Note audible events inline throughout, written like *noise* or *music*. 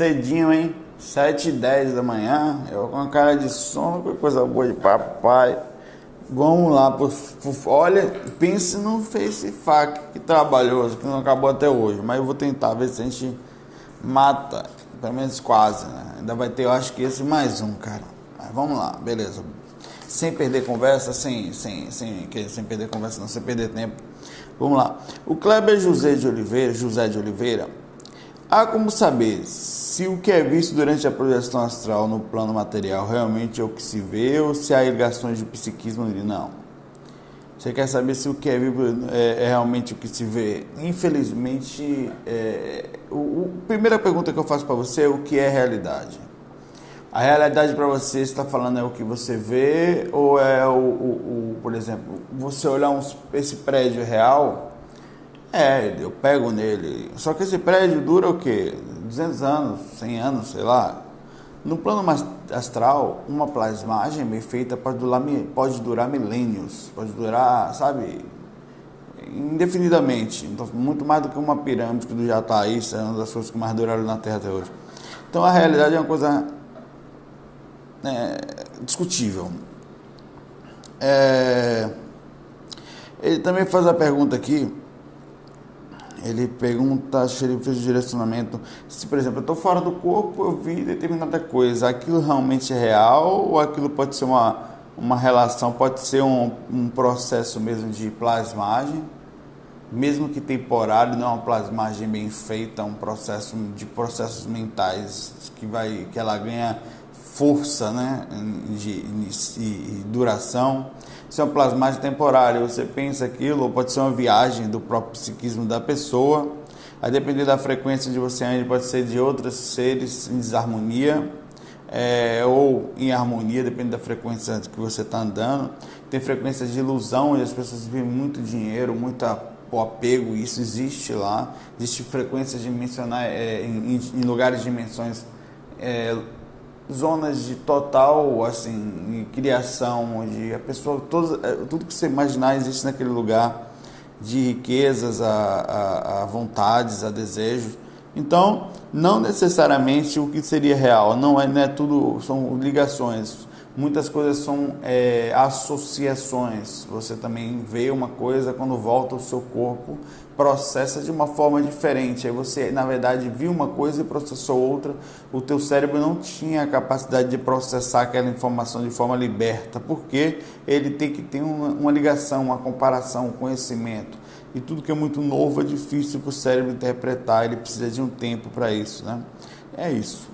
Cedinho, hein? 7 e 10 da manhã, eu com a cara de sono, que coisa boa de papai. Vamos lá, por, olha, pense no FaceFac, que trabalhoso, que não acabou até hoje, mas eu vou tentar ver se a gente mata, pelo menos quase, né? Ainda vai ter, eu acho que esse mais um, cara. Mas vamos lá, beleza. Sem perder conversa, sem, sem, sem, sem perder conversa, não, sem perder tempo. Vamos lá. O Kleber José de Oliveira, José de Oliveira, Há como saber se o que é visto durante a projeção astral no plano material realmente é o que se vê ou se há ligações de psiquismo ali? Não. Você quer saber se o que é visto é, é realmente o que se vê? Infelizmente, é, o, a primeira pergunta que eu faço para você é o que é realidade? A realidade para você está falando é o que você vê ou é o, o, o por exemplo, você olhar uns, esse prédio real é, eu pego nele. Só que esse prédio dura o quê? 200 anos, 100 anos, sei lá. No plano astral, uma plasmagem bem feita pode durar, pode durar milênios, pode durar, sabe, indefinidamente. Então, muito mais do que uma pirâmide que já está aí, é uma das coisas que mais duraram na Terra até hoje. Então, a realidade é uma coisa é, discutível. É, ele também faz a pergunta aqui ele pergunta se ele fez o direcionamento. Se, por exemplo, eu estou fora do corpo, eu vi determinada coisa, aquilo realmente é real ou aquilo pode ser uma, uma relação, pode ser um, um processo mesmo de plasmagem, mesmo que temporário, não é uma plasmagem bem feita, é um processo de processos mentais que vai que ela ganha força, né, de, de duração se é uma plasmagem temporária, você pensa aquilo, ou pode ser uma viagem do próprio psiquismo da pessoa. A depender da frequência de você ainda pode ser de outros seres em desarmonia é, ou em harmonia, depende da frequência que você está andando. Tem frequências de ilusão, onde as pessoas vivem muito dinheiro, muito apego, isso existe lá. Existe frequências dimensionais é, em, em, lugares dimensões é, zonas de total assim criação onde a pessoa todos, é, tudo que você imaginar existe naquele lugar de riquezas a, a, a, vontades a desejos. Então não necessariamente o que seria real não é, não é tudo são ligações. Muitas coisas são é, associações. Você também vê uma coisa quando volta ao seu corpo processa de uma forma diferente. Aí você, na verdade, viu uma coisa e processou outra. O teu cérebro não tinha a capacidade de processar aquela informação de forma liberta, porque ele tem que ter uma, uma ligação, uma comparação, um conhecimento. E tudo que é muito novo é difícil para o cérebro interpretar, ele precisa de um tempo para isso. Né? É isso.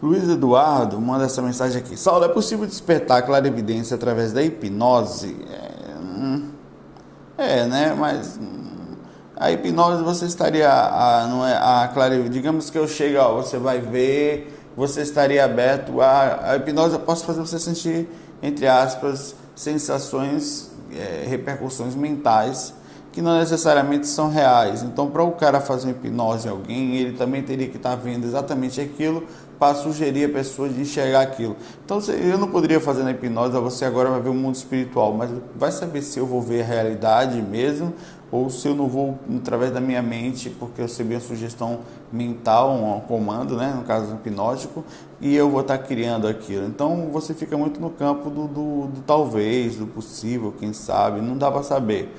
Luiz Eduardo manda essa mensagem aqui. Saulo, é possível despertar a clarividência através da hipnose? É, hum. É, né? Mas a hipnose você estaria, a, não é, a digamos que eu chego, ó, você vai ver, você estaria aberto a, a hipnose, eu posso fazer você sentir, entre aspas, sensações, é, repercussões mentais que não necessariamente são reais. Então, para o cara fazer hipnose em alguém, ele também teria que estar tá vendo exatamente aquilo para sugerir a pessoa de enxergar aquilo. Então, eu não poderia fazer na hipnose, você agora vai ver o mundo espiritual, mas vai saber se eu vou ver a realidade mesmo ou se eu não vou através da minha mente, porque eu recebi uma sugestão mental, um comando, né, no caso hipnótico, e eu vou estar criando aquilo. Então você fica muito no campo do, do, do talvez, do possível, quem sabe, não dá para saber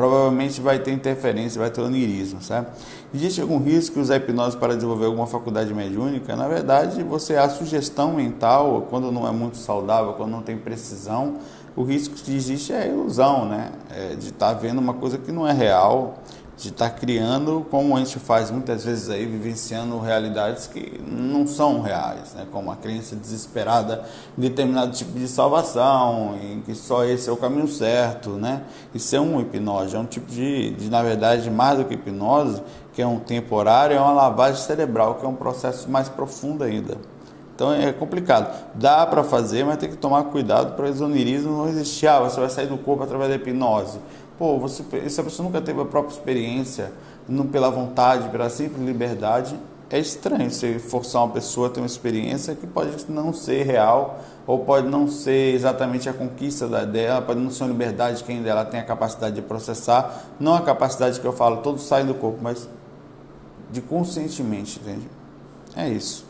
provavelmente vai ter interferência, vai ter onirismo, certo? Existe algum risco usar hipnose para desenvolver alguma faculdade mediúnica? Na verdade, você a sugestão mental, quando não é muito saudável, quando não tem precisão, o risco que existe é a ilusão, né? É de estar tá vendo uma coisa que não é real. De estar tá criando, como a gente faz muitas vezes aí, vivenciando realidades que não são reais, né? como a crença desesperada em determinado tipo de salvação, em que só esse é o caminho certo. Né? Isso é um hipnose, é um tipo de, de, na verdade, mais do que hipnose, que é um temporário, é uma lavagem cerebral, que é um processo mais profundo ainda. Então é complicado. Dá para fazer, mas tem que tomar cuidado para o exonerismo não existir. Ah, você vai sair do corpo através da hipnose. Pô, você, se a pessoa nunca teve a própria experiência, não pela vontade, pela simples liberdade, é estranho você forçar uma pessoa a ter uma experiência que pode não ser real ou pode não ser exatamente a conquista dela, pode não ser uma liberdade que ainda ela tem a capacidade de processar, não a capacidade que eu falo, todos saem do corpo, mas de conscientemente, entende? É isso.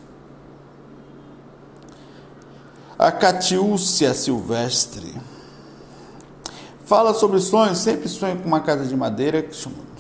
A Catiúcia Silvestre. Fala sobre sonhos, sempre sonho com uma casa de madeira. Deixa eu aqui.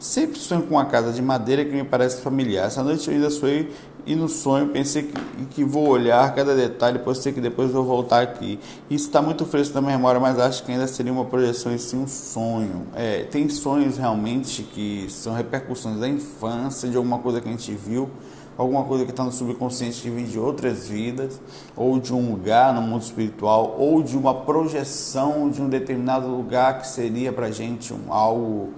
Sempre sonho com uma casa de madeira que me parece familiar. Essa noite eu ainda sonhei e no sonho pensei que, que vou olhar cada detalhe, pois sei que depois vou voltar aqui. Isso está muito fresco na minha memória, mas acho que ainda seria uma projeção e sim um sonho. É, tem sonhos realmente que são repercussões da infância, de alguma coisa que a gente viu, alguma coisa que está no subconsciente que vem de outras vidas, ou de um lugar no mundo espiritual, ou de uma projeção de um determinado lugar que seria para gente um, algo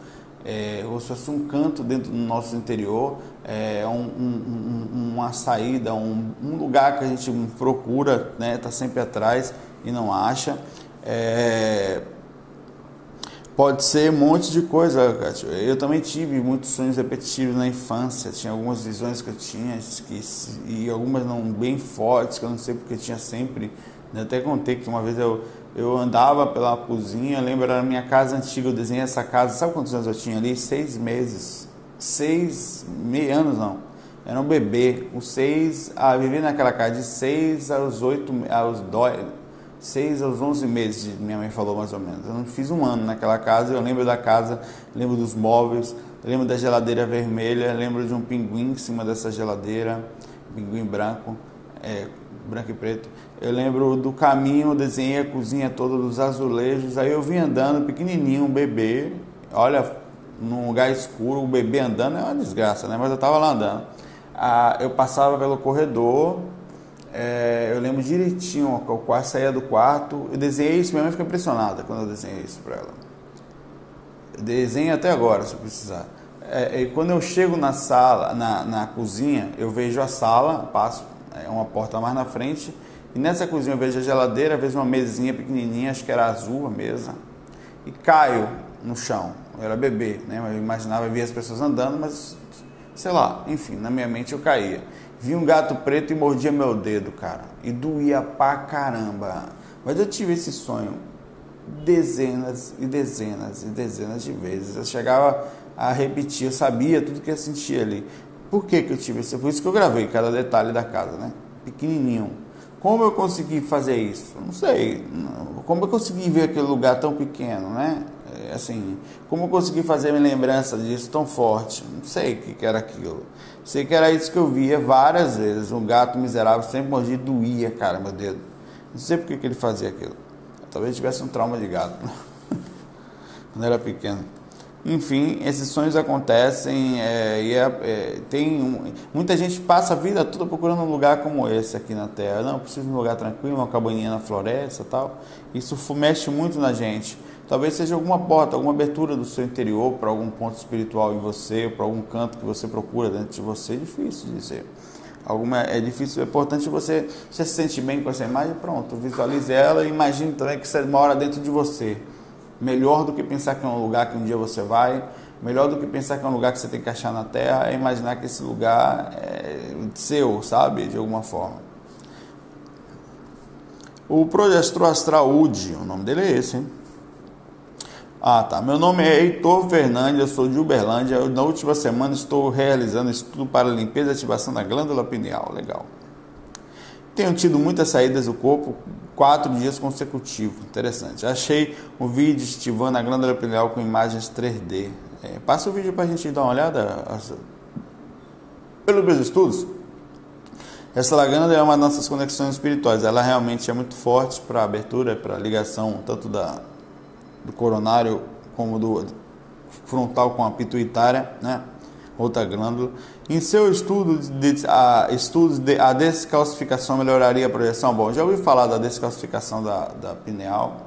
é, fosse um canto dentro do nosso interior, é, um, um, uma saída, um, um, lugar que a gente procura, está né, tá sempre atrás e não acha. É, pode ser um monte de coisa, Eu também tive muitos sonhos repetitivos na infância, tinha algumas visões que eu tinha que, e algumas não bem fortes, que eu não sei porque tinha sempre. Eu até contei que uma vez eu eu andava pela cozinha, lembro, era minha casa antiga, eu desenhei essa casa, sabe quantos anos eu tinha ali? Seis meses. Seis, meio anos não. Era um bebê. Os seis, ah, vivi naquela casa de seis aos oito, aos dois, seis aos onze meses, minha mãe falou mais ou menos. Eu não fiz um ano naquela casa, eu lembro da casa, lembro dos móveis, lembro da geladeira vermelha, lembro de um pinguim em cima dessa geladeira, pinguim branco, é, branco e preto. Eu lembro do caminho, desenhei a cozinha toda dos azulejos. Aí eu vim andando, pequenininho, um bebê. Olha, num lugar escuro, o bebê andando é uma desgraça, né? Mas eu estava lá andando. Ah, eu passava pelo corredor. É, eu lembro direitinho, eu quase saía do quarto. Eu desenhei isso, minha mãe fica impressionada quando eu desenhei isso para ela. Desenho até agora, se precisar. É, e quando eu chego na sala, na, na cozinha, eu vejo a sala, passo, é uma porta mais na frente e nessa cozinha eu vejo a geladeira, vejo uma mesinha pequenininha, acho que era azul a mesa, e caio no chão. Eu era bebê, né? Eu imaginava ver as pessoas andando, mas sei lá, enfim, na minha mente eu caía. Vi um gato preto e mordia meu dedo, cara, e doía pra caramba. Mas eu tive esse sonho dezenas e dezenas e dezenas de vezes. Eu chegava a repetir, eu sabia tudo que eu sentia ali. Por que, que eu tive isso? Por isso que eu gravei cada detalhe da casa, né? Pequenininho como eu consegui fazer isso? Não sei. Como eu consegui ver aquele lugar tão pequeno, né? É, assim, como eu consegui fazer minha lembrança disso tão forte? Não sei o que era aquilo. Sei que era isso que eu via várias vezes. Um gato miserável sempre mordia doía, cara, meu dedo. Não sei por que, que ele fazia aquilo. Talvez tivesse um trauma de gato. *laughs* Quando era pequeno. Enfim, esses sonhos acontecem é, e é, é, tem um, muita gente passa a vida toda procurando um lugar como esse aqui na Terra. Não, preciso de um lugar tranquilo, uma cabaninha na floresta, tal. Isso mexe muito na gente. Talvez seja alguma porta, alguma abertura do seu interior para algum ponto espiritual em você, para algum canto que você procura dentro de você. É difícil dizer. Alguma, é difícil, é importante você, você se sentir bem com essa imagem, pronto, visualize ela e imagine também que você mora dentro de você. Melhor do que pensar que é um lugar que um dia você vai, melhor do que pensar que é um lugar que você tem que achar na terra, é imaginar que esse lugar é seu, sabe? De alguma forma. O Progestro Astral UD, o nome dele é esse, hein? Ah, tá. Meu nome é Heitor Fernandes, eu sou de Uberlândia. Eu, na última semana estou realizando estudo para limpeza e ativação da glândula pineal. Legal. Tenho tido muitas saídas do corpo, quatro dias consecutivos. Interessante. Achei um vídeo estivando a glândula pineal com imagens 3D. É, passa o vídeo para a gente dar uma olhada. Pelos meus estudos, Essa laganda é uma das nossas conexões espirituais. Ela realmente é muito forte para abertura, para ligação tanto da, do coronário como do frontal com a pituitária, né? outra glândula. Em seu estudo de, a, estudos de a descalcificação melhoraria a projeção? Bom, já ouvi falar da descalcificação da, da pineal.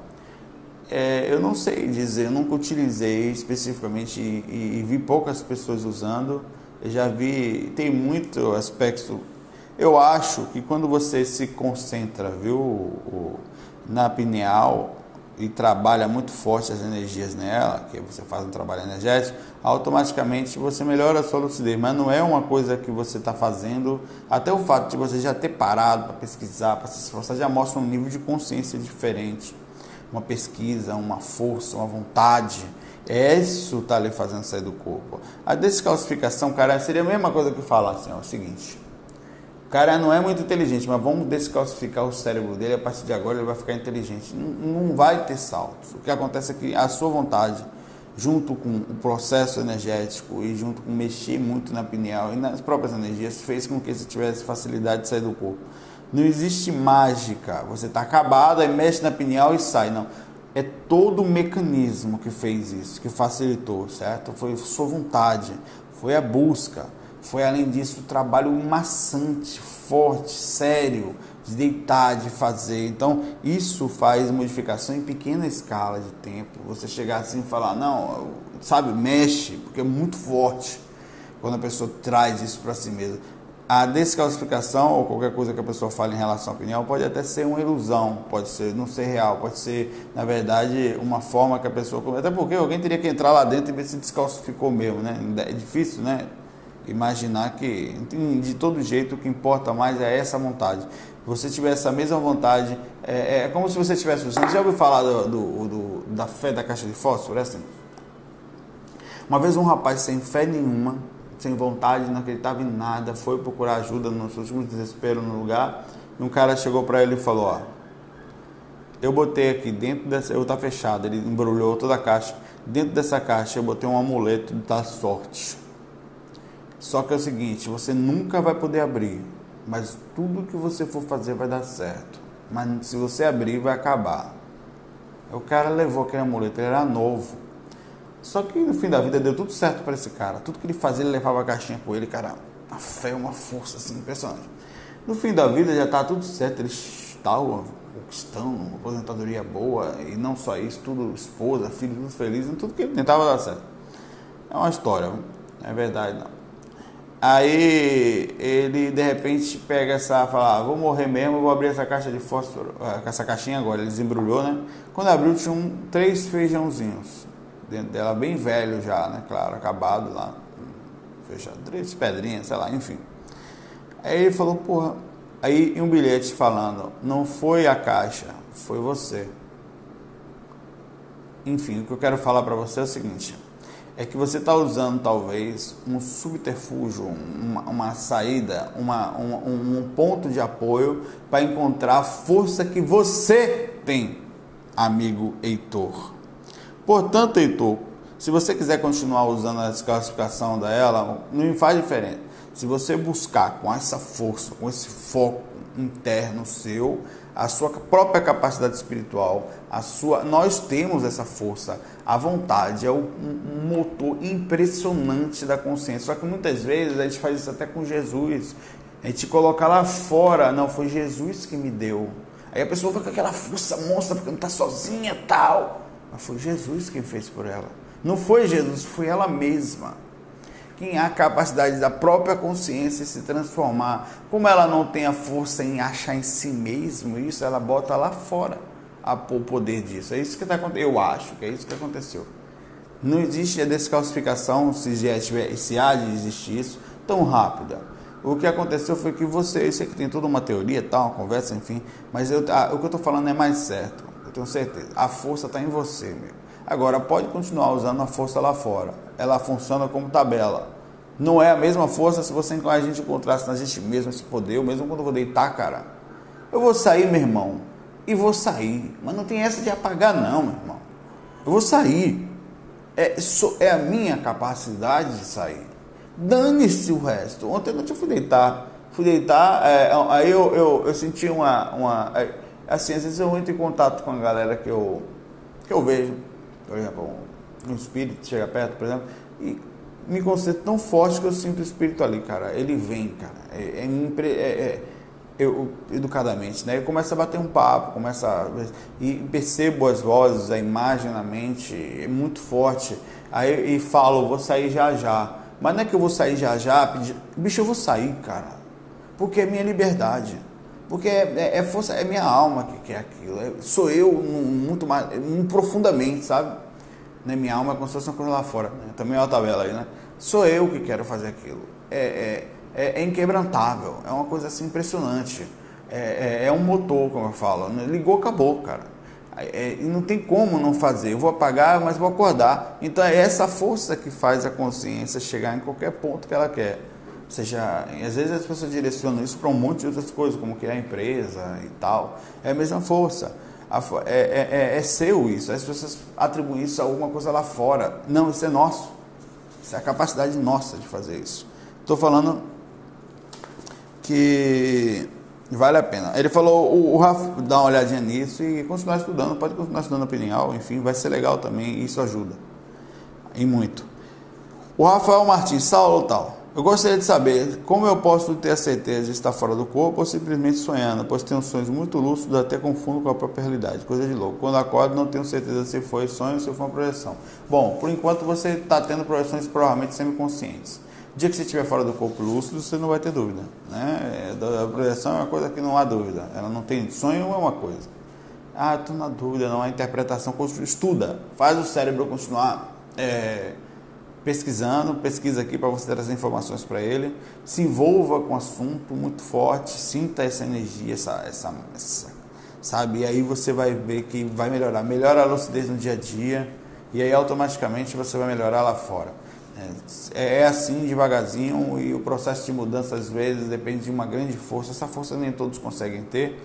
É, eu não sei dizer, nunca utilizei especificamente e, e, e vi poucas pessoas usando. Eu já vi, tem muito aspecto eu acho que quando você se concentra, viu, na pineal e trabalha muito forte as energias nela, que você faz um trabalho energético, automaticamente você melhora a sua lucidez. Mas não é uma coisa que você está fazendo. Até o fato de você já ter parado para pesquisar, para se esforçar, já mostra um nível de consciência diferente. Uma pesquisa, uma força, uma vontade. Isso está lhe fazendo sair do corpo. A descalcificação, cara, seria a mesma coisa que falar assim, ó, o seguinte cara não é muito inteligente, mas vamos descalcificar o cérebro dele, a partir de agora ele vai ficar inteligente. Não, não vai ter saltos. O que acontece é que a sua vontade, junto com o processo energético e junto com mexer muito na pineal e nas próprias energias, fez com que você tivesse facilidade de sair do corpo. Não existe mágica. Você está acabado, aí mexe na pineal e sai. Não. É todo o mecanismo que fez isso, que facilitou, certo? Foi sua vontade, foi a busca foi, além disso, um trabalho maçante, forte, sério, de deitar, de fazer. Então, isso faz modificação em pequena escala de tempo. Você chegar assim e falar, não, sabe, mexe, porque é muito forte quando a pessoa traz isso para si mesma. A descalcificação ou qualquer coisa que a pessoa fale em relação à opinião pode até ser uma ilusão, pode ser não ser real, pode ser, na verdade, uma forma que a pessoa. Até porque alguém teria que entrar lá dentro e ver se descalcificou mesmo, né? É difícil, né? Imaginar que de todo jeito o que importa mais é essa vontade. Se você tiver essa mesma vontade, é, é como se você tivesse. Você já ouviu falar do, do, do, da fé da caixa de fósforo? É assim. Uma vez um rapaz sem fé nenhuma, sem vontade, não acreditava em nada, foi procurar ajuda nos últimos desesperos no lugar. E um cara chegou para ele e falou: Ó, eu botei aqui dentro dessa. Eu tá fechado, ele embrulhou toda a caixa. Dentro dessa caixa eu botei um amuleto da sorte. Só que é o seguinte, você nunca vai poder abrir, mas tudo que você for fazer vai dar certo. Mas se você abrir, vai acabar. O cara levou aquele amuleto, ele era novo. Só que no fim da vida deu tudo certo para esse cara. Tudo que ele fazia, ele levava a caixinha com ele, cara. Uma fé, uma força assim, impressionante. No fim da vida já tá tudo certo, eles estavam conquistando uma aposentadoria boa e não só isso, tudo esposa, filho, tudo feliz, tudo que ele tentava dar certo. É uma história, é verdade não. Aí ele de repente pega essa, fala, ah, vou morrer mesmo, vou abrir essa caixa de fósforo, ah, essa caixinha agora, ele desembrulhou, né? Quando abriu tinha um, três feijãozinhos dentro dela, bem velho já, né? Claro, acabado lá, fechado, três pedrinhas, sei lá, enfim. Aí ele falou, porra, aí um bilhete falando, não foi a caixa, foi você. Enfim, o que eu quero falar para você é o seguinte, é que você está usando talvez um subterfúgio, uma, uma saída, uma, um, um ponto de apoio para encontrar a força que você tem, amigo Heitor. Portanto, Heitor, se você quiser continuar usando a desclassificação dela, não faz diferença. Se você buscar com essa força, com esse foco interno seu, a sua própria capacidade espiritual, a sua, nós temos essa força, a vontade é um motor impressionante da consciência. Só que muitas vezes a gente faz isso até com Jesus. A gente coloca lá fora, não, foi Jesus que me deu. Aí a pessoa fica com aquela força monstra porque não está sozinha tal. Mas foi Jesus quem fez por ela. Não foi Jesus, foi ela mesma quem há capacidade da própria consciência se transformar, como ela não tem a força em achar em si mesmo isso, ela bota lá fora a, o poder disso. É isso que está acontecendo. Eu acho que é isso que aconteceu. Não existe a descalcificação, se, já tiver, se há de existir isso, tão rápida. O que aconteceu foi que você, isso aqui tem toda uma teoria, tal, uma conversa, enfim, mas eu, a, o que eu estou falando é mais certo, eu tenho certeza. A força está em você, meu. Agora, pode continuar usando a força lá fora. Ela funciona como tabela. Não é a mesma força se você a gente encontrasse na gente mesmo esse poder. Eu mesmo quando eu vou deitar, cara, eu vou sair, meu irmão, e vou sair. Mas não tem essa de apagar, não, meu irmão. Eu vou sair. É, é a minha capacidade de sair. Dane-se o resto. Ontem eu não fui deitar. fui deitar, é, aí eu, eu, eu, senti uma, uma. É, assim, às vezes eu entro em contato com a galera que eu, que eu vejo, por exemplo, um, um espírito chega perto, por exemplo, e me concentro tão forte que eu sinto o espírito ali, cara. Ele vem, cara. É, é, é, é eu, educadamente, né? Eu começo a bater um papo, começo a, e percebo as vozes, a imagem na mente, é muito forte. Aí e falo, vou sair já já. Mas não é que eu vou sair já já, pedir, bicho, eu vou sair, cara. Porque é minha liberdade. Porque é, é, é força, é minha alma que quer aquilo. É, sou eu muito mais, muito profundamente, sabe? Né? Minha alma é como se fosse uma coisa lá fora. Né? Também é uma tabela aí, né? Sou eu que quero fazer aquilo. É, é, é, é inquebrantável. É uma coisa assim impressionante. É, é, é, um motor, como eu falo. Né? Ligou, acabou, cara. E não tem como não fazer. Eu vou apagar, mas vou acordar. Então é essa força que faz a consciência chegar em qualquer ponto que ela quer. Seja, às vezes as pessoas direcionam isso para um monte de outras coisas, como criar empresa e tal. É a mesma força. É, é, é, é, seu isso. As pessoas atribuem isso a alguma coisa lá fora. Não, isso é nosso. Isso é a capacidade nossa de fazer isso. Estou falando que vale a pena. Ele falou, o, o Rafa dá uma olhadinha nisso e continuar estudando, pode continuar estudando opinião, enfim, vai ser legal também, isso ajuda. E muito. O Rafael Martins, Saulo tal. Eu gostaria de saber como eu posso ter a certeza de estar fora do corpo ou simplesmente sonhando, pois tenho sonhos muito lúcidos, até confundo com a própria realidade, coisa de louco. Quando acordo, não tenho certeza se foi sonho ou se foi uma projeção. Bom, por enquanto você está tendo projeções provavelmente semiconscientes. Dia que você estiver fora do corpo lúcido, você não vai ter dúvida. Né? A projeção é uma coisa que não há dúvida. Ela não tem sonho é uma coisa. Ah, estou na dúvida, não há interpretação. Estuda, faz o cérebro continuar. É, pesquisando, pesquisa aqui para você trazer informações para ele, se envolva com o assunto muito forte, sinta essa energia, essa, essa, essa, sabe? E aí você vai ver que vai melhorar, melhora a lucidez no dia a dia e aí automaticamente você vai melhorar lá fora. É, é assim devagarzinho e o processo de mudança às vezes depende de uma grande força. Essa força nem todos conseguem ter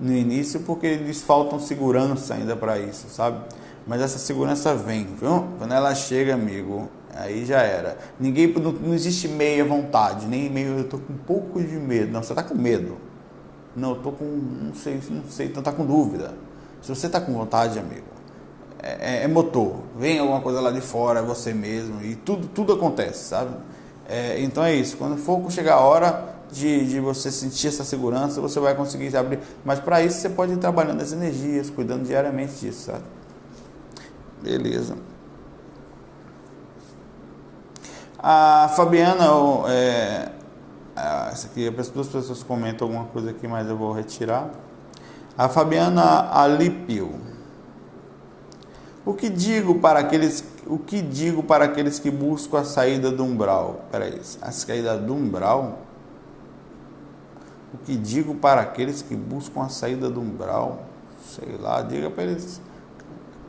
no início porque eles faltam segurança ainda para isso, sabe? Mas essa segurança vem, viu? Quando ela chega, amigo, Aí já era. Ninguém não, não, existe meia vontade, nem meio eu tô com um pouco de medo. Não, você tá com medo. Não, eu tô com não sei, não sei, então tá com dúvida. Se você tá com vontade, amigo, é, é, é motor. Vem alguma coisa lá de fora, é você mesmo e tudo tudo acontece, sabe? É, então é isso. Quando for chegar a hora de, de você sentir essa segurança, você vai conseguir abrir. Mas para isso você pode ir trabalhando as energias, cuidando diariamente disso, sabe? Beleza. A Fabiana, é, essa aqui, duas pessoas comentam alguma coisa aqui, mas eu vou retirar. A Fabiana Alípio. O que digo para aqueles, o que digo para aqueles que buscam a saída do umbral? Peraí, a saída do umbral? O que digo para aqueles que buscam a saída do umbral? Sei lá, diga para eles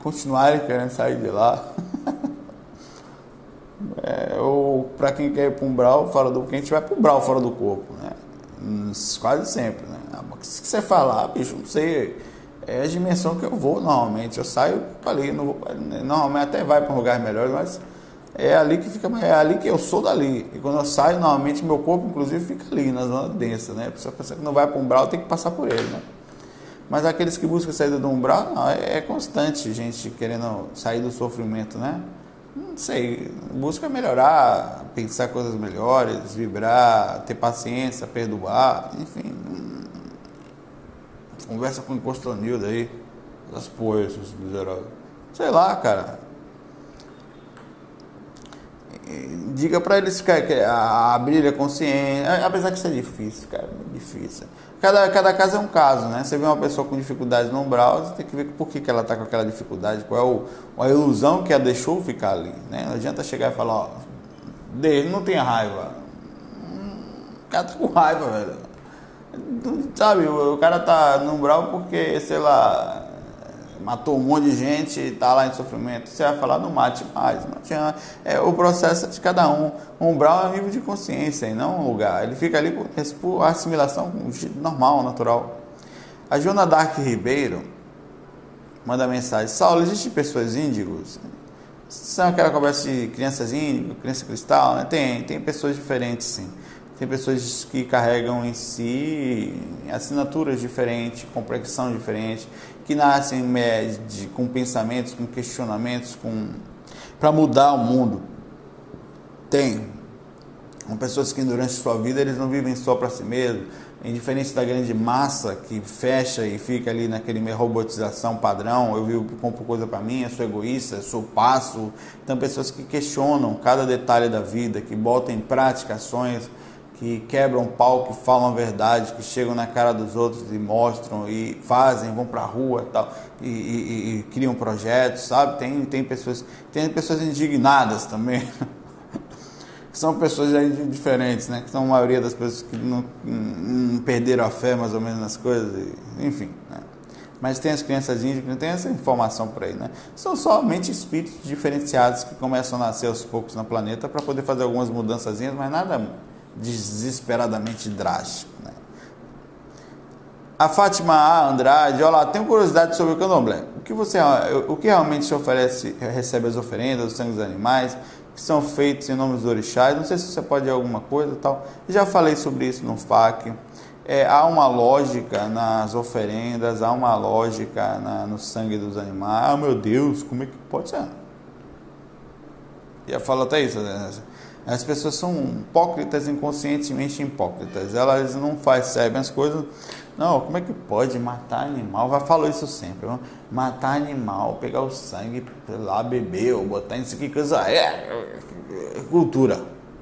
continuarem querendo sair de lá. *laughs* É, ou para quem quer ir para um brau fora do quem vai para um brau fora do corpo, né? Hum, quase sempre, né? Ah, se você falar, bicho, não sei, é a dimensão que eu vou normalmente. Eu saio ali, não vou, normalmente até vai para um lugar melhor, mas é ali que fica, é ali que eu sou dali. E quando eu saio, normalmente meu corpo, inclusive, fica ali, na zona densa, né? A pessoa que não vai para um umbral, tem que passar por ele, né? Mas aqueles que buscam sair do umbral, não, é, é constante, gente querendo sair do sofrimento, né? Não sei, busca melhorar, pensar coisas melhores, vibrar, ter paciência, perdoar, enfim. Conversa com o Costonildo aí, das poetas, miseráveis. Sei lá, cara. Diga para eles que, abrir a consciência, apesar que isso é difícil, cara, é difícil. Cada, cada caso é um caso, né? Você vê uma pessoa com dificuldade no umbral, você tem que ver por que, que ela está com aquela dificuldade, qual é o, a ilusão que a deixou ficar ali, né? Não adianta chegar e falar, ó, dele, não tenha raiva. O cara tá com raiva, velho. Sabe, o, o cara tá no umbral porque, sei lá, matou um monte de gente e está lá em sofrimento. Você vai falar, não mate mais. Não tinha, é, o processo é de cada um. O umbral é um nível de consciência e não um lugar. Ele fica ali por, por assimilação normal, natural. A Joana Dark Ribeiro manda mensagem: Saulo, existem pessoas índigos? São aquela conversa de crianças índigo, criança cristal, né? Tem, tem pessoas diferentes sim. Tem pessoas que carregam em si assinaturas diferentes, complexão diferente, que nascem de, com pensamentos, com questionamentos, com para mudar o mundo. Tem. São pessoas que durante sua vida eles não vivem só para si mesmos, indiferente da grande massa que fecha e fica ali naquele meio robotização padrão, eu vivo compro coisa para mim, eu sou egoísta, eu sou passo. Então pessoas que questionam cada detalhe da vida, que botam em prática ações, que quebram pau, que falam a verdade, que chegam na cara dos outros e mostram e fazem, vão para a rua tal, e, e, e criam projetos, sabe? Tem, tem, pessoas, tem pessoas indignadas também. *laughs* são pessoas diferentes, né? Que são a maioria das pessoas que não, não, perderam a fé mais ou menos nas coisas, enfim. Né? Mas tem as crianças índigas, tem essa informação por aí, né? São somente espíritos diferenciados que começam a nascer aos poucos no planeta para poder fazer algumas mudanças, mas nada desesperadamente drástico, né? A Fátima A. Andrade, olá, tenho curiosidade sobre o candomblé. O que você, o que realmente se oferece, recebe as oferendas, os sangues dos animais? que são feitos em nome dos orixás. Não sei se você pode alguma coisa tal. Já falei sobre isso no FAQ. É, há uma lógica nas oferendas, há uma lógica na, no sangue dos animais. Ah, meu Deus, como é que pode ser? Já falo até isso. Né? As pessoas são hipócritas, inconscientemente hipócritas. Elas não recebem as coisas não, como é que pode matar animal? Vai falou isso sempre. Viu? Matar animal, pegar o sangue, lá beber ou botar isso aqui, coisa. É, cultura.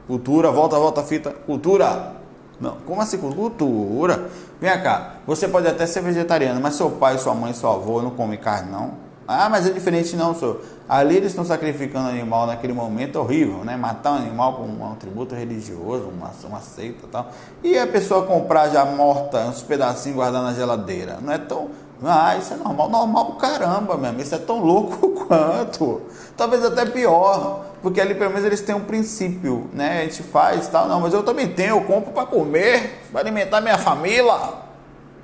Cultura, volta, volta, fita. Cultura. Não, como assim cultura? Vem cá, você pode até ser vegetariano, mas seu pai, sua mãe, seu avô não come carne, não? Ah, mas é diferente não, senhor. Ali eles estão sacrificando animal naquele momento horrível, né? Matar um animal com um, um tributo religioso, uma, uma seita e tal. E a pessoa comprar já morta, uns pedacinhos guardar na geladeira. Não é tão. Ah, isso é normal. Normal caramba mesmo. Isso é tão louco *laughs* quanto. Talvez até pior. Porque ali pelo menos eles têm um princípio, né? A gente faz tal. Não, mas eu também tenho, eu compro para comer, para alimentar minha família.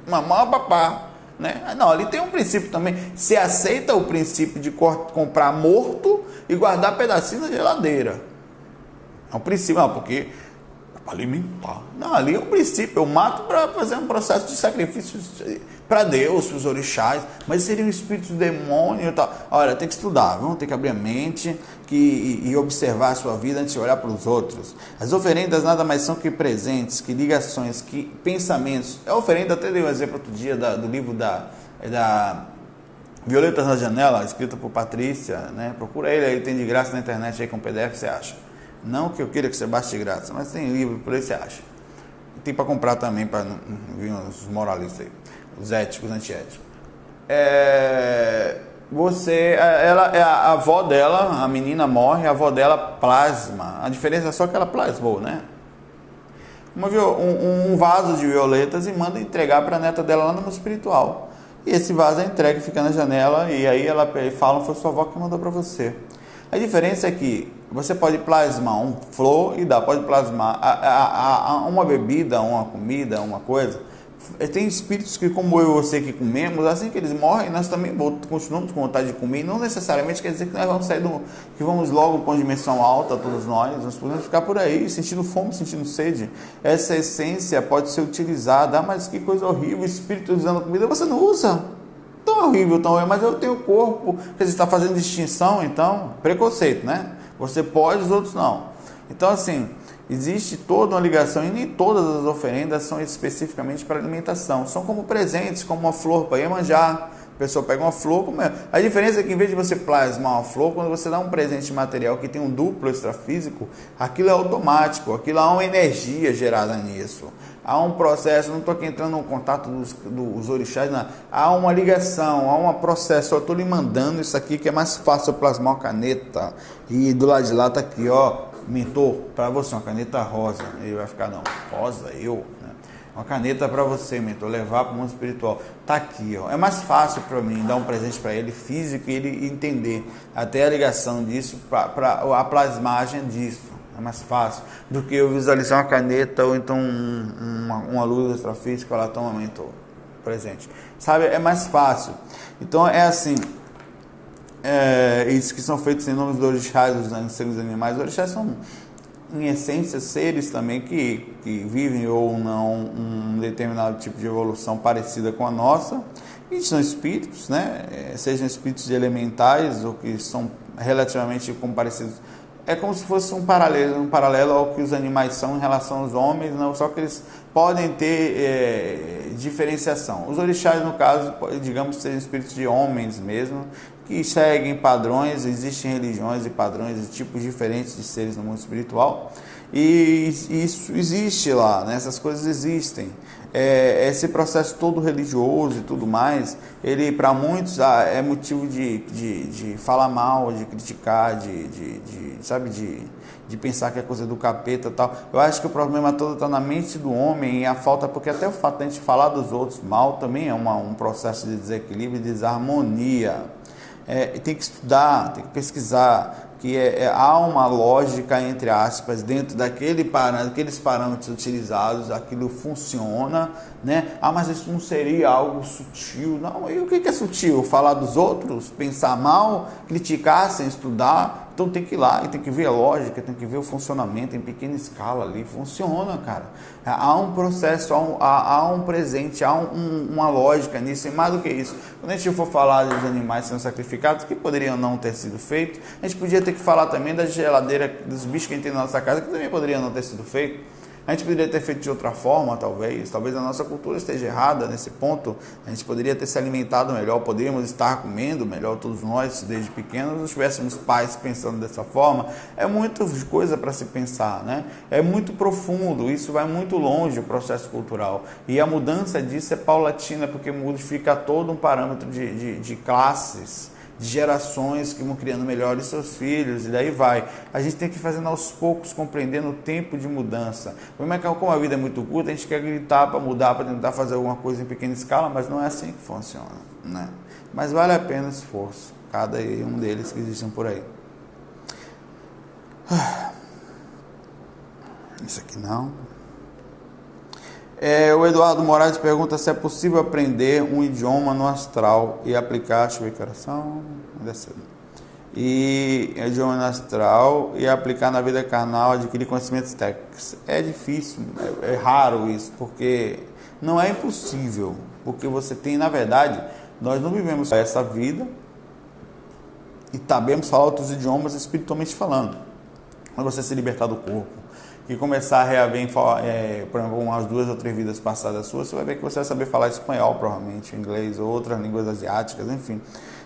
Mamãe, papá. Né? Ah, não, ali tem um princípio também. Se aceita o princípio de comprar morto e guardar pedacinho na geladeira. É um princípio, não, porque alimentar. Não, ali é um princípio. Eu mato para fazer um processo de sacrifício para Deus, para os orixás, mas seriam espíritos demônios e tal. Olha, tem que estudar, vamos ter que abrir a mente que, e, e observar a sua vida antes de olhar para os outros. As oferendas nada mais são que presentes, que ligações, que pensamentos. A oferenda, até dei um exemplo outro dia da, do livro da, da Violetas na Janela, escrita por Patrícia, né? Procura ele aí, tem de graça na internet aí com PDF, você acha. Não que eu queira que você baixe de graça, mas tem livro, por aí você acha. Tem para comprar também, para vir uns moralistas aí os éticos, antiéticos. É, você, ela, é a avó dela, a menina morre, a avó dela plasma. A diferença é só que ela plasmou, né? Uma, um, um vaso de violetas e manda entregar para a neta dela lá no mundo espiritual. E esse vaso é entregue, fica na janela, e aí ela fala, foi sua avó que mandou para você. A diferença é que você pode plasmar um flor e dá, pode plasmar a, a, a, uma bebida, uma comida, uma coisa tem espíritos que, como eu e você que comemos, assim que eles morrem, nós também continuamos com vontade de comer. não necessariamente quer dizer que nós vamos sair do. que vamos logo para uma dimensão alta, todos nós. Nós podemos ficar por aí, sentindo fome, sentindo sede. Essa essência pode ser utilizada. Ah, mas que coisa horrível, espírito usando comida. Você não usa. Tão horrível, tão horrível. Mas eu tenho corpo. Você está fazendo distinção, então. Preconceito, né? Você pode, os outros não. Então, assim. Existe toda uma ligação e nem todas as oferendas são especificamente para alimentação. São como presentes, como uma flor para Iemanjá. A pessoa pega uma flor, como é? A diferença é que em vez de você plasmar uma flor, quando você dá um presente material que tem um duplo extrafísico, aquilo é automático, aquilo há uma energia gerada nisso. Há um processo, não estou aqui entrando no contato dos, dos orixás, não. há uma ligação, há um processo. Eu estou lhe mandando isso aqui que é mais fácil plasmar uma caneta. E do lado de lá está aqui, ó mentor, para você, uma caneta rosa. Ele vai ficar, não, rosa, eu. Né? Uma caneta para você, mentor, levar para o mundo espiritual. Tá aqui, ó. É mais fácil para mim dar um presente para ele físico e ele entender até a ligação disso, para a plasmagem disso. É mais fácil do que eu visualizar uma caneta ou então um, uma, uma luz extrafísica lá toma mentor presente. Sabe? É mais fácil. Então é assim é, isso que são feitos em nome dos orixás, dos antigos animais. Os orixás são em essência, seres também que, que vivem ou não um determinado tipo de evolução parecida com a nossa, e são espíritos, né? É, sejam espíritos elementais ou que são relativamente como parecidos. É como se fosse um paralelo, um paralelo ao que os animais são em relação aos homens, não só que eles podem ter é, diferenciação. Os orixás, no caso, digamos, sejam espíritos de homens mesmo, que seguem padrões, existem religiões e padrões e tipos diferentes de seres no mundo espiritual. E isso existe lá, né? essas coisas existem. É, esse processo todo religioso e tudo mais, ele para muitos ah, é motivo de, de, de falar mal, de criticar, de, de, de sabe, de, de pensar que é coisa do capeta tal. Eu acho que o problema todo está na mente do homem e a falta, porque até o fato de a gente falar dos outros mal também é uma, um processo de desequilíbrio e desarmonia. É, tem que estudar, tem que pesquisar, que é, é, há uma lógica, entre aspas, dentro daquele daqueles parâmetros utilizados, aquilo funciona, né? Ah, mas isso não seria algo sutil. Não, e o que é sutil? Falar dos outros, pensar mal, criticar sem estudar, então tem que ir lá e tem que ver a lógica, tem que ver o funcionamento em pequena escala ali. Funciona, cara. Há um processo, há um, há, há um presente, há um, uma lógica nisso. E mais do que isso, quando a gente for falar dos animais sendo sacrificados, que poderiam não ter sido feitos, a gente podia ter que falar também da geladeira, dos bichos que a gente tem na nossa casa, que também poderiam não ter sido feitos. A gente poderia ter feito de outra forma, talvez. Talvez a nossa cultura esteja errada nesse ponto. A gente poderia ter se alimentado melhor, poderíamos estar comendo melhor, todos nós, desde pequenos, nós tivéssemos pais pensando dessa forma. É muita coisa para se pensar, né? É muito profundo, isso vai muito longe o processo cultural. E a mudança disso é paulatina, porque modifica todo um parâmetro de, de, de classes de gerações que vão criando melhores seus filhos, e daí vai. A gente tem que ir fazendo aos poucos, compreendendo o tempo de mudança. Como a vida é muito curta, a gente quer gritar para mudar, para tentar fazer alguma coisa em pequena escala, mas não é assim que funciona. Né? Mas vale a pena o esforço, cada um deles que existem por aí. Isso aqui não. É, o Eduardo Moraes pergunta se é possível aprender um idioma no astral e aplicar, ver que oração, e idioma no astral e aplicar na vida carnal, adquirir conhecimentos técnicos. É difícil, é, é raro isso, porque não é impossível, porque você tem, na verdade, nós não vivemos essa vida e sabemos falar outros idiomas espiritualmente falando. Quando você se libertar do corpo, e começar a reaver, é, por exemplo, umas duas ou três vidas passadas suas, você vai ver que você vai saber falar espanhol, provavelmente, inglês, ou outras línguas asiáticas, enfim.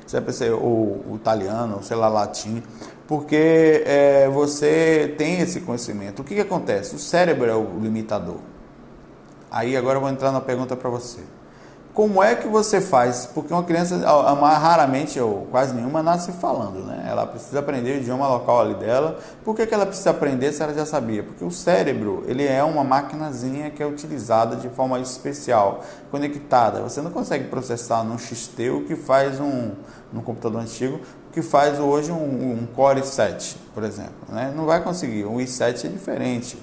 Você vai perceber, ou o italiano, ou sei lá, latim, porque é, você tem esse conhecimento. O que, que acontece? O cérebro é o limitador. Aí agora eu vou entrar na pergunta para você. Como é que você faz? Porque uma criança, raramente ou quase nenhuma, nasce falando, né? Ela precisa aprender o idioma local ali dela. Por que, que ela precisa aprender se ela já sabia? Porque o cérebro, ele é uma maquinazinha que é utilizada de forma especial, conectada. Você não consegue processar num XT o que faz um, num computador antigo, o que faz hoje um, um Core i7, por exemplo. Né? Não vai conseguir. O i7 é diferente.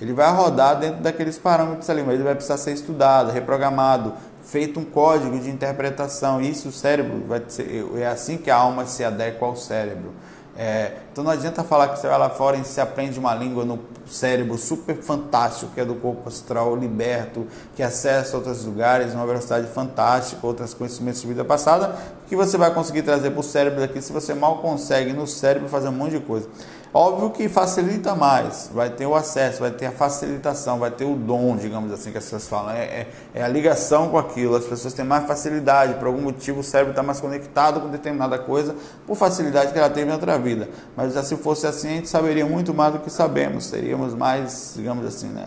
Ele vai rodar dentro daqueles parâmetros ali, mas ele vai precisar ser estudado, reprogramado, feito um código de interpretação. Isso o cérebro vai ser, é assim que a alma se adequa ao cérebro. É, então não adianta falar que você vai lá fora e se aprende uma língua no cérebro super fantástico, que é do corpo astral liberto, que acessa outros lugares, uma velocidade fantástica, outros conhecimentos de vida passada, que você vai conseguir trazer para o cérebro daqui se você mal consegue no cérebro fazer um monte de coisa. Óbvio que facilita mais, vai ter o acesso, vai ter a facilitação, vai ter o dom, digamos assim, que as pessoas falam. É, é, é a ligação com aquilo, as pessoas têm mais facilidade, por algum motivo o cérebro está mais conectado com determinada coisa, por facilidade que ela teve em outra vida. Mas se fosse assim, a gente saberia muito mais do que sabemos, teríamos mais, digamos assim, né?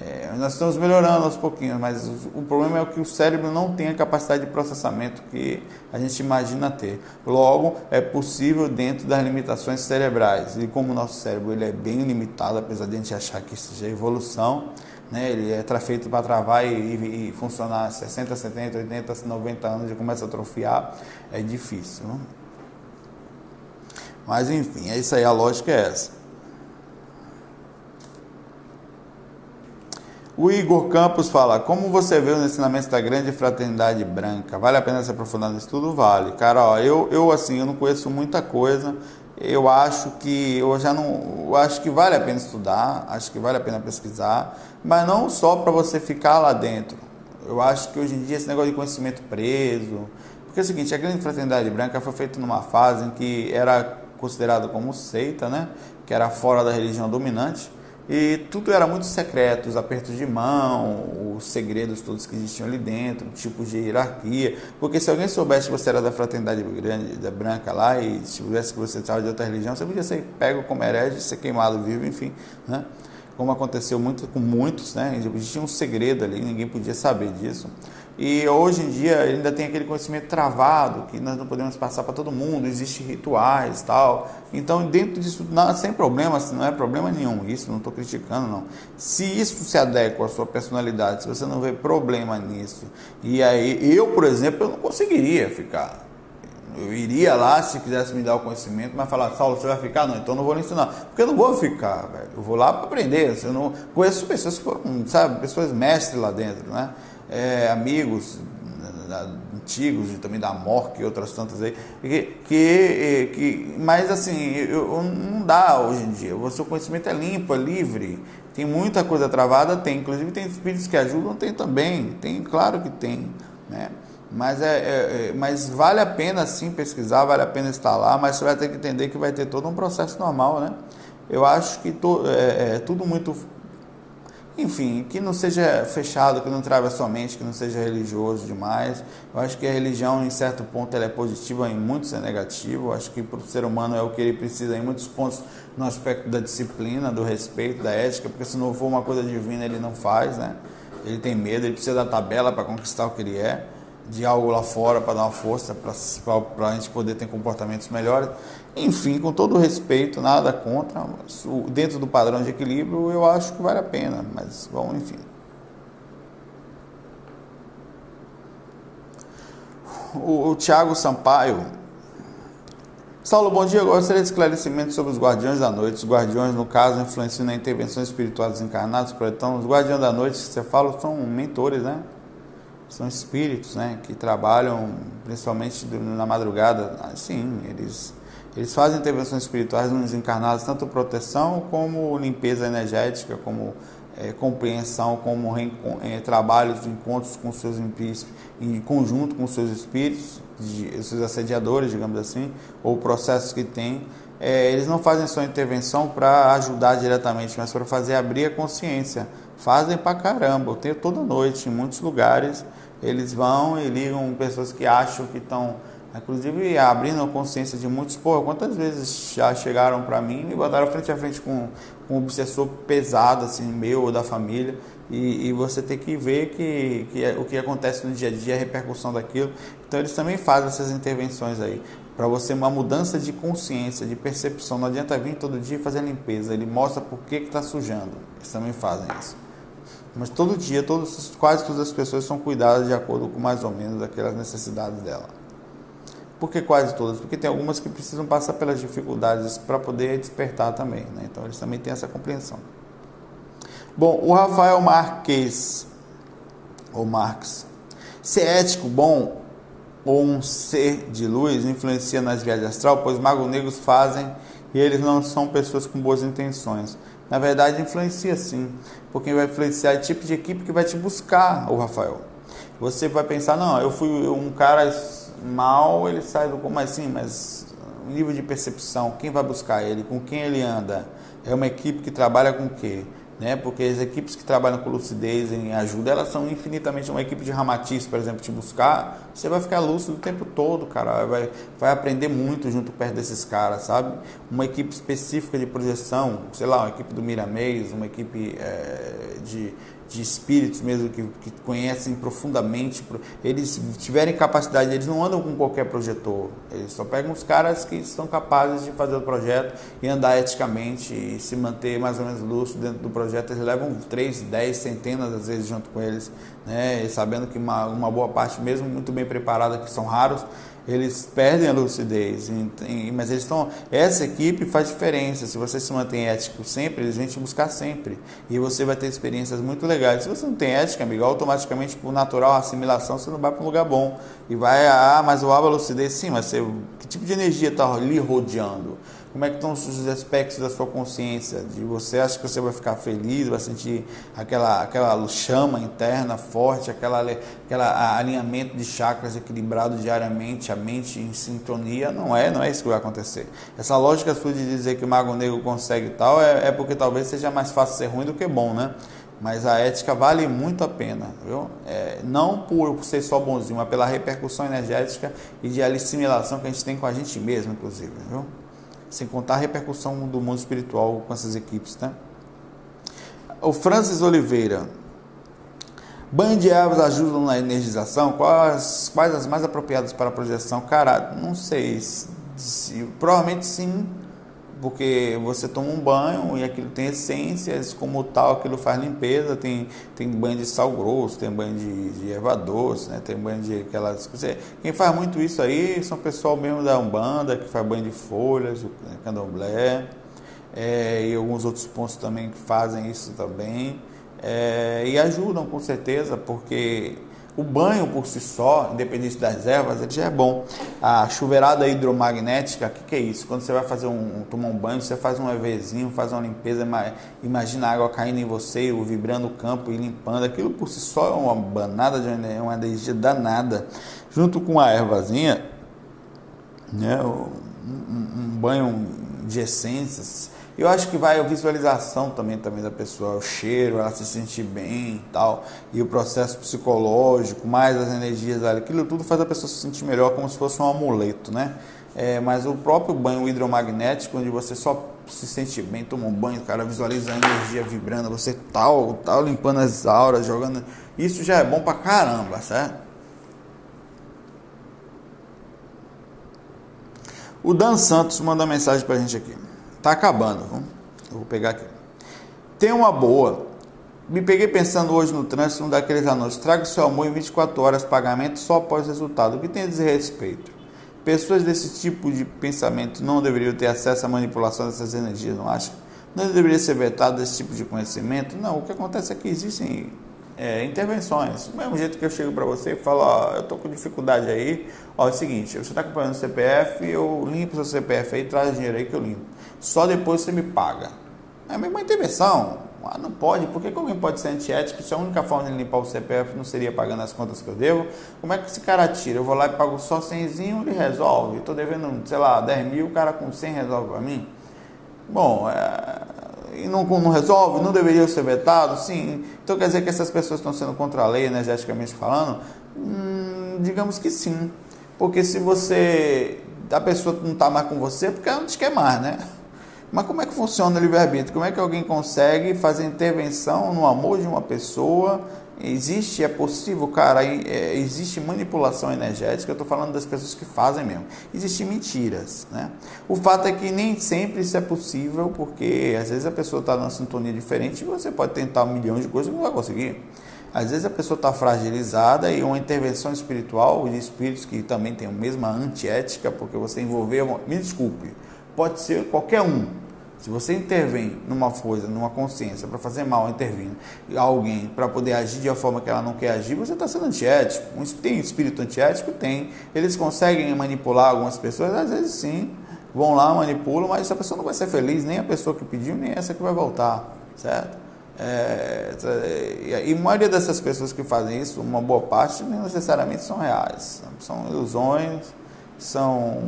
É, nós estamos melhorando aos pouquinhos, mas o, problema é que o cérebro não tem a capacidade de processamento que a gente imagina ter. Logo, é possível dentro das limitações cerebrais. E como o nosso cérebro ele é bem limitado, apesar de a gente achar que seja evolução, né, ele é feito para travar e, e, e, funcionar 60, 70, 80, 90 anos e começa a atrofiar, é difícil. Mas enfim, é isso aí, a lógica é essa. O Igor Campos fala: Como você vê os ensinamentos da grande fraternidade branca? Vale a pena se aprofundar no estudo? Vale. Cara, ó, eu, eu assim, eu não conheço muita coisa. eu acho que eu já não, eu acho que vale a pena estudar, acho que vale a pena pesquisar, mas não só para você ficar lá dentro. Eu acho que hoje em dia esse negócio de conhecimento preso, porque é o seguinte, a grande fraternidade branca foi feita numa fase em que era considerado como seita, né? Que era fora da religião dominante e tudo era muito secreto, os apertos de mão, os segredos todos que existiam ali dentro, tipos de hierarquia. Porque se alguém soubesse que você era da fraternidade grande, da branca lá, e tivesse que você estava de outra religião, você podia ser pego como herege, ser queimado vivo, enfim. Né? Como aconteceu muito com muitos, né? Existia um segredo ali, ninguém podia saber disso. E hoje em dia ainda tem aquele conhecimento travado que nós não podemos passar para todo mundo, existem rituais tal. Então, dentro disso, não, sem problema, não é problema nenhum, isso não estou criticando, não. Se isso se adequa à sua personalidade, se você não vê problema nisso, e aí eu, por exemplo, eu não conseguiria ficar. Eu iria lá se quisesse me dar o conhecimento, mas falar, Saulo, você vai ficar? Não, então não vou lhe ensinar. Porque eu não vou ficar, velho. Eu vou lá para aprender. Eu não conheço pessoas que foram, sabe, pessoas mestres lá dentro, né? É, amigos antigos e também da Mork e outras tantas aí que, que, que mas assim eu, não dá hoje em dia. O seu conhecimento é limpo é livre tem muita coisa travada tem inclusive tem espíritos que ajudam tem também tem claro que tem né? Mas é, é, é mas vale a pena sim pesquisar vale a pena estar lá mas você vai ter que entender que vai ter todo um processo normal né? Eu acho que to, é, é tudo muito enfim, que não seja fechado, que não trave a sua mente, que não seja religioso demais. Eu acho que a religião, em certo ponto, ela é positiva, em muitos é negativa. Eu acho que para o ser humano é o que ele precisa em muitos pontos no aspecto da disciplina, do respeito, da ética, porque se não for uma coisa divina, ele não faz, né? Ele tem medo, ele precisa da tabela para conquistar o que ele é, de algo lá fora para dar uma força, para a gente poder ter comportamentos melhores. Enfim, com todo respeito, nada contra, dentro do padrão de equilíbrio, eu acho que vale a pena, mas bom, enfim. O, o Tiago Sampaio. Saulo, bom dia. Gostaria de esclarecimento sobre os guardiões da noite. Os guardiões, no caso, influenciam na intervenção espiritual dos encarnados. Então, os guardiões da noite, que você fala, são mentores, né? São espíritos, né? Que trabalham principalmente na madrugada. Ah, sim, eles eles fazem intervenções espirituais nos encarnados, tanto proteção como limpeza energética, como é, compreensão, como é, trabalhos encontros com seus em conjunto com seus espíritos, de, seus assediadores, digamos assim, ou processos que têm. É, eles não fazem só intervenção para ajudar diretamente, mas para fazer abrir a consciência. Fazem para caramba, eu tenho toda noite, em muitos lugares, eles vão e ligam pessoas que acham que estão Inclusive abrindo a consciência de muitos, pô, quantas vezes já chegaram para mim e me botaram frente a frente com, com um obsessor pesado, assim, meu ou da família, e, e você tem que ver que, que é, o que acontece no dia a dia, a repercussão daquilo. Então eles também fazem essas intervenções aí, para você uma mudança de consciência, de percepção. Não adianta vir todo dia fazer limpeza, ele mostra por que está sujando. Eles também fazem isso. Mas todo dia, todos, quase todas as pessoas são cuidadas de acordo com mais ou menos aquelas necessidades dela. Por que quase todas? Porque tem algumas que precisam passar pelas dificuldades para poder despertar também. Né? Então eles também têm essa compreensão. Bom, o Rafael Marques, ou Marx, ser ético bom ou um ser de luz influencia nas viagens astral, pois magos negros fazem e eles não são pessoas com boas intenções. Na verdade, influencia sim, porque vai influenciar o tipo de equipe que vai te buscar, o Rafael. Você vai pensar, não, eu fui um cara mal, ele sai do como assim, mas nível de percepção, quem vai buscar ele, com quem ele anda, é uma equipe que trabalha com o quê? Né? Porque as equipes que trabalham com lucidez em ajuda, elas são infinitamente uma equipe de ramatiz, por exemplo, te buscar, você vai ficar lúcido o tempo todo, cara, vai, vai aprender muito junto perto desses caras, sabe? Uma equipe específica de projeção, sei lá, uma equipe do Miramês, uma equipe é, de de espíritos mesmo que, que conhecem profundamente, eles tiverem capacidade, eles não andam com qualquer projetor, eles só pegam os caras que estão capazes de fazer o projeto e andar eticamente e se manter mais ou menos lúcido dentro do projeto. Eles levam 3, 10, centenas às vezes junto com eles, né? E sabendo que uma, uma boa parte, mesmo muito bem preparada, que são raros, eles perdem a lucidez, mas eles estão. Essa equipe faz diferença. Se você se mantém ético sempre, eles vêm te buscar sempre. E você vai ter experiências muito legais. Se você não tem ética, amigo, automaticamente, por natural assimilação, você não vai para um lugar bom. E vai, ah, mas o aba lucidez, sim, mas você, que tipo de energia está ali rodeando? Como é que estão os aspectos da sua consciência, de você acha que você vai ficar feliz, vai sentir aquela, aquela chama interna forte, aquela, aquela alinhamento de chakras equilibrado diariamente, a mente em sintonia, não é, não é isso que vai acontecer. Essa lógica sua de dizer que o mago negro consegue tal, é, é porque talvez seja mais fácil ser ruim do que bom, né? Mas a ética vale muito a pena, viu? É, não por ser só bonzinho, mas pela repercussão energética e de assimilação que a gente tem com a gente mesmo, inclusive, viu? Sem contar a repercussão do mundo espiritual com essas equipes, né? O Francis Oliveira. Banho de ervas ajudam na energização? Quais, quais as mais apropriadas para a projeção? Cara, não sei. Se, provavelmente sim porque você toma um banho e aquilo tem essências, como tal, aquilo faz limpeza, tem, tem banho de sal grosso, tem banho de, de erva doce, né? tem banho de aquelas. Você, quem faz muito isso aí são pessoal mesmo da Umbanda, que faz banho de folhas, o candomblé, é, e alguns outros pontos também que fazem isso também. É, e ajudam com certeza, porque o banho por si só, independente das ervas, ele já é bom. A chuveirada hidromagnética, o que, que, é isso? Quando você vai fazer um, tomar um banho, você faz um EVzinho, faz uma limpeza, imagina a água caindo em você, o vibrando o campo e limpando. Aquilo por si só é uma banada de uma energia danada. Junto com a ervazinha, né, um, um banho de essências, eu acho que vai a visualização também, também da pessoa, o cheiro, ela se sentir bem e tal, e o processo psicológico, mais as energias dela, aquilo tudo faz a pessoa se sentir melhor, como se fosse um amuleto, né? É, mas o próprio banho hidromagnético, onde você só se sente bem, toma um banho, cara visualiza a energia vibrando, você tal, tal, limpando as auras, jogando. Isso já é bom pra caramba, certo? O Dan Santos manda mensagem pra gente aqui. Tá acabando. Eu vou pegar aqui. Tem uma boa. Me peguei pensando hoje no trânsito, um daqueles anúncios. Traga seu amor em 24 horas, pagamento só após resultado. O que tem a dizer respeito? Pessoas desse tipo de pensamento não deveriam ter acesso à manipulação dessas energias, não acha? Não deveria ser vetado esse tipo de conhecimento? Não, o que acontece é que existem é, intervenções. Do mesmo jeito que eu chego para você e falo, ó, eu tô com dificuldade aí, ó, é o seguinte, você está acompanhando o CPF, eu limpo seu CPF aí, traz dinheiro aí que eu limpo. Só depois você me paga. É a mesma intervenção. Ah, não pode, por que, alguém pode ser antiético se a única forma de limpar o CPF não seria pagando as contas que eu devo? Como é que esse cara tira? Eu vou lá e pago só 100, ele resolve. Estou devendo, sei lá, 10 mil, o cara com 100 resolve para mim? Bom, é, e não, não resolve, não deveria ser vetado, sim. Então quer dizer que essas pessoas estão sendo contra a lei, energeticamente falando? Hum, digamos que sim. Porque se você. A pessoa não está mais com você, porque ela não te quer mais, né? Mas como é que funciona o livre-arbítrio? Como é que alguém consegue fazer intervenção no amor de uma pessoa Existe, é possível, cara, é, existe manipulação energética, eu estou falando das pessoas que fazem mesmo. Existem mentiras, né? O fato é que nem sempre isso é possível, porque às vezes a pessoa está numa sintonia diferente e você pode tentar um milhão de coisas e não vai conseguir. Às vezes a pessoa está fragilizada e uma intervenção espiritual de espíritos que também tem a mesma antiética, porque você envolveu, me desculpe, pode ser qualquer um, se você intervém numa coisa, numa consciência, para fazer mal, intervindo alguém para poder agir de uma forma que ela não quer agir, você está sendo antiético. Tem espírito antiético? Tem. Eles conseguem manipular algumas pessoas? Às vezes sim. Vão lá, manipulam, mas essa pessoa não vai ser feliz, nem a pessoa que pediu, nem essa que vai voltar. Certo? É, e a maioria dessas pessoas que fazem isso, uma boa parte, nem necessariamente são reais. São ilusões, são.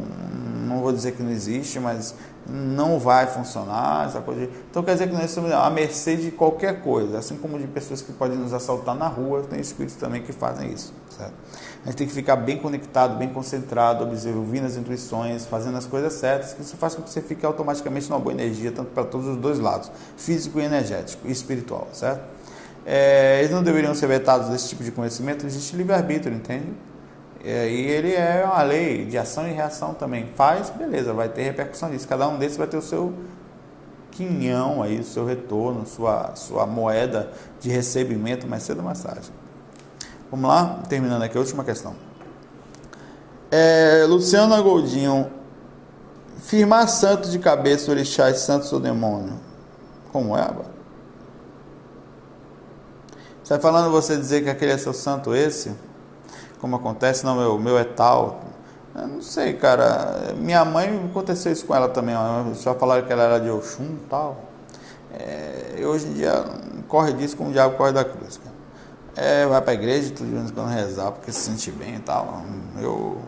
Não vou dizer que não existe, mas não vai funcionar, essa coisa. De... Então quer dizer que nós estamos à mercê de qualquer coisa, assim como de pessoas que podem nos assaltar na rua, tem espíritos também que fazem isso. Certo? A gente tem que ficar bem conectado, bem concentrado, ouvindo as intuições, fazendo as coisas certas, que isso faz com que você fique automaticamente numa boa energia, tanto para todos os dois lados, físico e energético e espiritual, certo? É, eles não deveriam ser vetados desse tipo de conhecimento, existe livre-arbítrio, entende? E ele é uma lei de ação e reação também. Faz, beleza, vai ter repercussão disso. Cada um desses vai ter o seu quinhão aí, o seu retorno, sua, sua moeda de recebimento mais cedo ou mais tarde. Vamos lá, terminando aqui a última questão. É, Luciana Goldinho, firmar santo de cabeça, orixás, santos ou demônio. Como é? Você está falando você dizer que aquele é seu santo esse? Como acontece, não, meu, meu é tal. Eu não sei, cara. Minha mãe aconteceu isso com ela também. Só falaram que ela era de Oxum e tal. É, hoje em dia corre disso como o diabo corre da cruz. Cara. É, vai pra igreja, tudo de vez quando rezar, porque se sente bem e tal. Eu,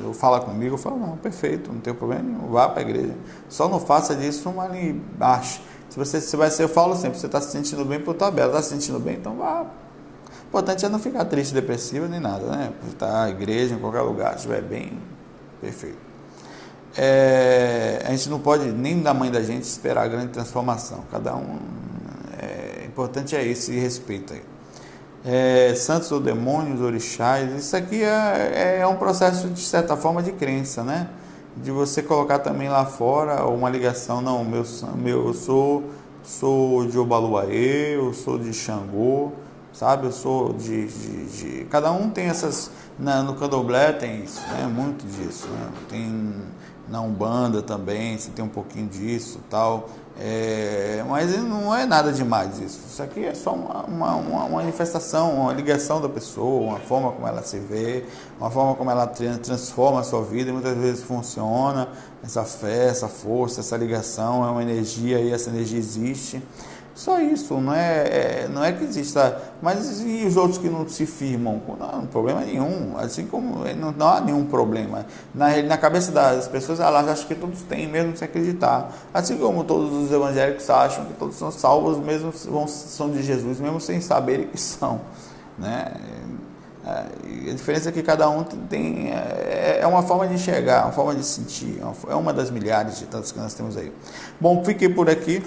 eu falo comigo, eu falo, não, perfeito, não tem problema nenhum, vá pra igreja. Só não faça disso uma ali embaixo. Se você se vai ser, eu falo sempre, você está se sentindo bem por tabela, está se sentindo bem, então vá. Importante é não ficar triste, depressivo, nem nada, né? Estar na igreja, em qualquer lugar, estiver bem, perfeito. É, a gente não pode, nem da mãe da gente, esperar a grande transformação. Cada um. É, importante é esse respeito aí. É, santos ou demônios, orixás, isso aqui é, é um processo, de certa forma, de crença, né? de você colocar também lá fora uma ligação, não, meu, meu eu sou, sou de Obaluaê, eu sou de Xangô, sabe? Eu sou de, de, de... Cada um tem essas. Na, no candomblé tem isso, né? Muito disso. Né? Tem na Umbanda também, você tem um pouquinho disso tal. É, mas não é nada demais isso. Isso aqui é só uma, uma, uma, manifestação, uma ligação da pessoa, uma forma como ela se vê, uma forma como ela transforma a sua vida e muitas vezes funciona. Essa fé, essa força, essa ligação é uma energia e essa energia existe. Só isso, não é, é, não é que exista. Mas e os outros que não se firmam? Não, problema nenhum. Assim como não, não há nenhum problema. Na, na cabeça das pessoas, elas acham que todos têm, mesmo sem acreditar. Assim como todos os evangélicos acham que todos são salvos, mesmo vão, são de Jesus, mesmo sem saberem que são. Né? É, a diferença é que cada um tem. É, é uma forma de enxergar, uma forma de sentir. É uma das milhares de tantas que nós temos aí. Bom, fiquei por aqui.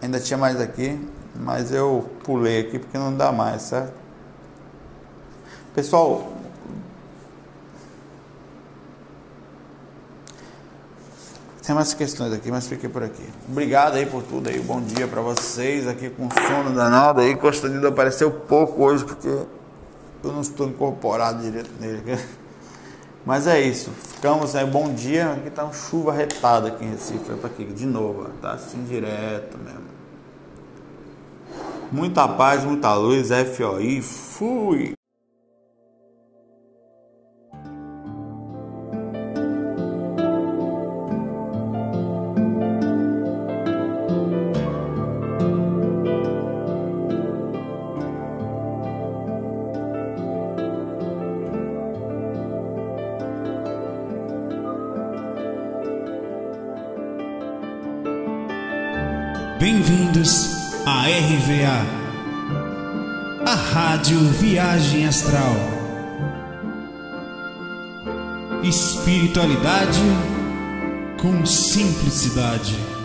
Ainda tinha mais aqui, mas eu pulei aqui porque não dá mais, certo? Pessoal, tem mais questões aqui, mas fiquei por aqui. Obrigado aí por tudo aí. Bom dia para vocês aqui com sono danado aí. Constantino apareceu pouco hoje porque eu não estou incorporado direito nele. Mas é isso. Ficamos aí. Bom dia. Aqui tá uma chuva retada aqui em Recife. Para aqui de novo. Tá assim direto mesmo. Muita paz, muita luz, FOI, fui! Espiritualidade com simplicidade.